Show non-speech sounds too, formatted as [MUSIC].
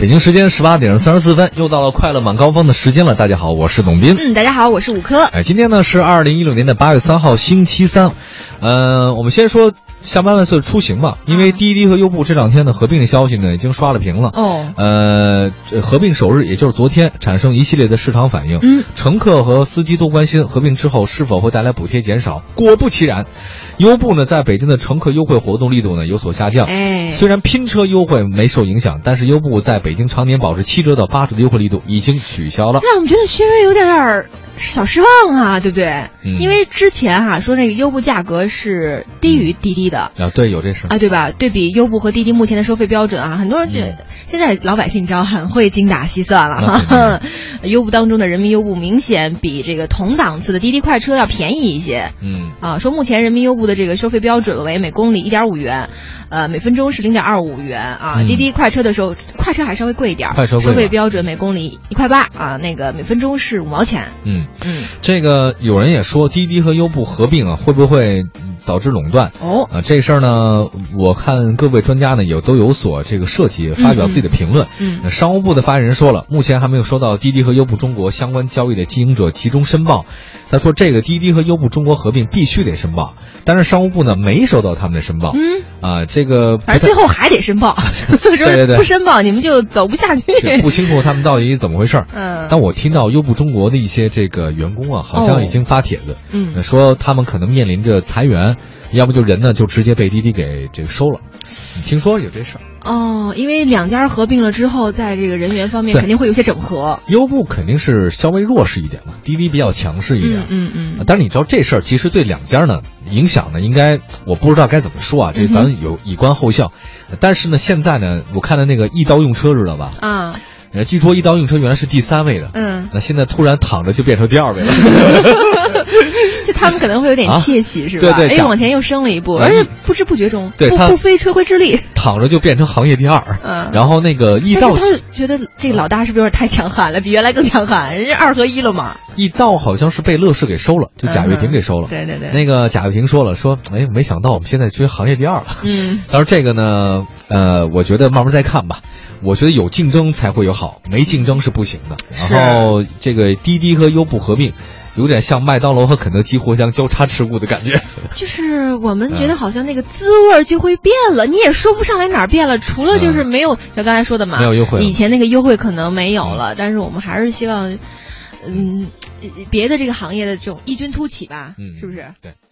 北京时间十八点三十四分，又到了快乐晚高峰的时间了。大家好，我是董斌。嗯，大家好，我是五科。哎，今天呢是二零一六年的八月三号，星期三。呃，我们先说下班万岁出行嘛，因为滴滴和优步这两天的合并的消息呢，已经刷了屏了。哦，呃，合并首日，也就是昨天，产生一系列的市场反应。嗯，乘客和司机都关心合并之后是否会带来补贴减少。果不其然，优步呢在北京的乘客优惠活动力度呢有所下降。哎，虽然拼车优惠没受影响，但是优步在北京常年保持七折到八折的优惠力度已经取消了。让我们觉得稍微有点点小失望啊，对不对？嗯因为之前哈、说那个优步价格是低于滴滴的。啊，对，有这事。啊，对吧？对比优步和滴滴目前的收费标准啊，很多人觉得、现在老百姓你知道很会精打细算了哈。[LAUGHS] 优步当中的人民优步明显比这个同档次的滴滴快车要便宜一些。嗯啊，说目前人民优步的这个收费标准为每公里一点五元，呃，每分钟是零点二五元啊。嗯滴滴快车的时候，快车还稍微贵一点儿，快车收费标准每公里一块八啊，那个每分钟是五毛钱。嗯，嗯，这个有人也说滴滴和优步合并啊，会不会嗯导致垄断？哦，啊，这事儿呢，我看各位专家呢也都有所这个涉及，发表自己的评论。嗯那商务部的发言人说了，目前还没有收到滴滴和优步中国相关交易的经营者集中申报。他说，这个滴滴和优步中国合并必须得申报，但是商务部呢没收到他们的申报。嗯，啊，这个不太反正最后还得申报，[LAUGHS] 对对对不申报你们就走不下去。是不清楚他们到底怎么回事儿。嗯但我听到优步中国的一些这个员工啊，好像已经发帖子，嗯呃说他们可能面临着裁员，要不就人呢就直接被滴滴给这个收了。你听说有这事儿？哦，因为两家合并了之后，在这个人员方面肯定会有些整合。优步肯定是稍微弱势一点嘛，滴滴比较强势一点。嗯嗯嗯，但是你知道这事儿其实对两家呢影响呢，应该我不知道该怎么说啊，这咱有以观后效。但是呢，现在呢，我看的那个一刀用车知道吧？啊，呃，据说一刀用车原来是第三位的，嗯，那现在突然躺着就变成第二位了。[LAUGHS] [LAUGHS] 就他们可能会有点啊窃喜，是吧？哎，对对讲往前又升了一步，哎而且不知不觉中，不不费吹灰之力。躺着就变成行业第二。嗯然后那个易到但是他是觉得这个老大是不是有点太强悍了，比原来更强悍？人家二合一了嘛。易到好像是被乐视给收了，就贾跃亭给收了。对对对，那个贾跃亭说了，说哎，没想到我们现在居然行业第二了。嗯，[LAUGHS] 但是这个呢，呃，我觉得慢慢再看吧。我觉得有竞争才会有好，没竞争是不行的。是然后这个滴滴和优步合并，有点像麦当劳和肯德基互相交叉持股的感觉。[LAUGHS] 就是我们觉嗯得好像那个滋味就会变了，你也说不上来哪儿变了，除了就是没有像刚才说的嘛，嗯没有优惠以前那个优惠可能没有了，但是我们还是希望，嗯，别的这个行业的这种异军突起吧，嗯是不是？对啊。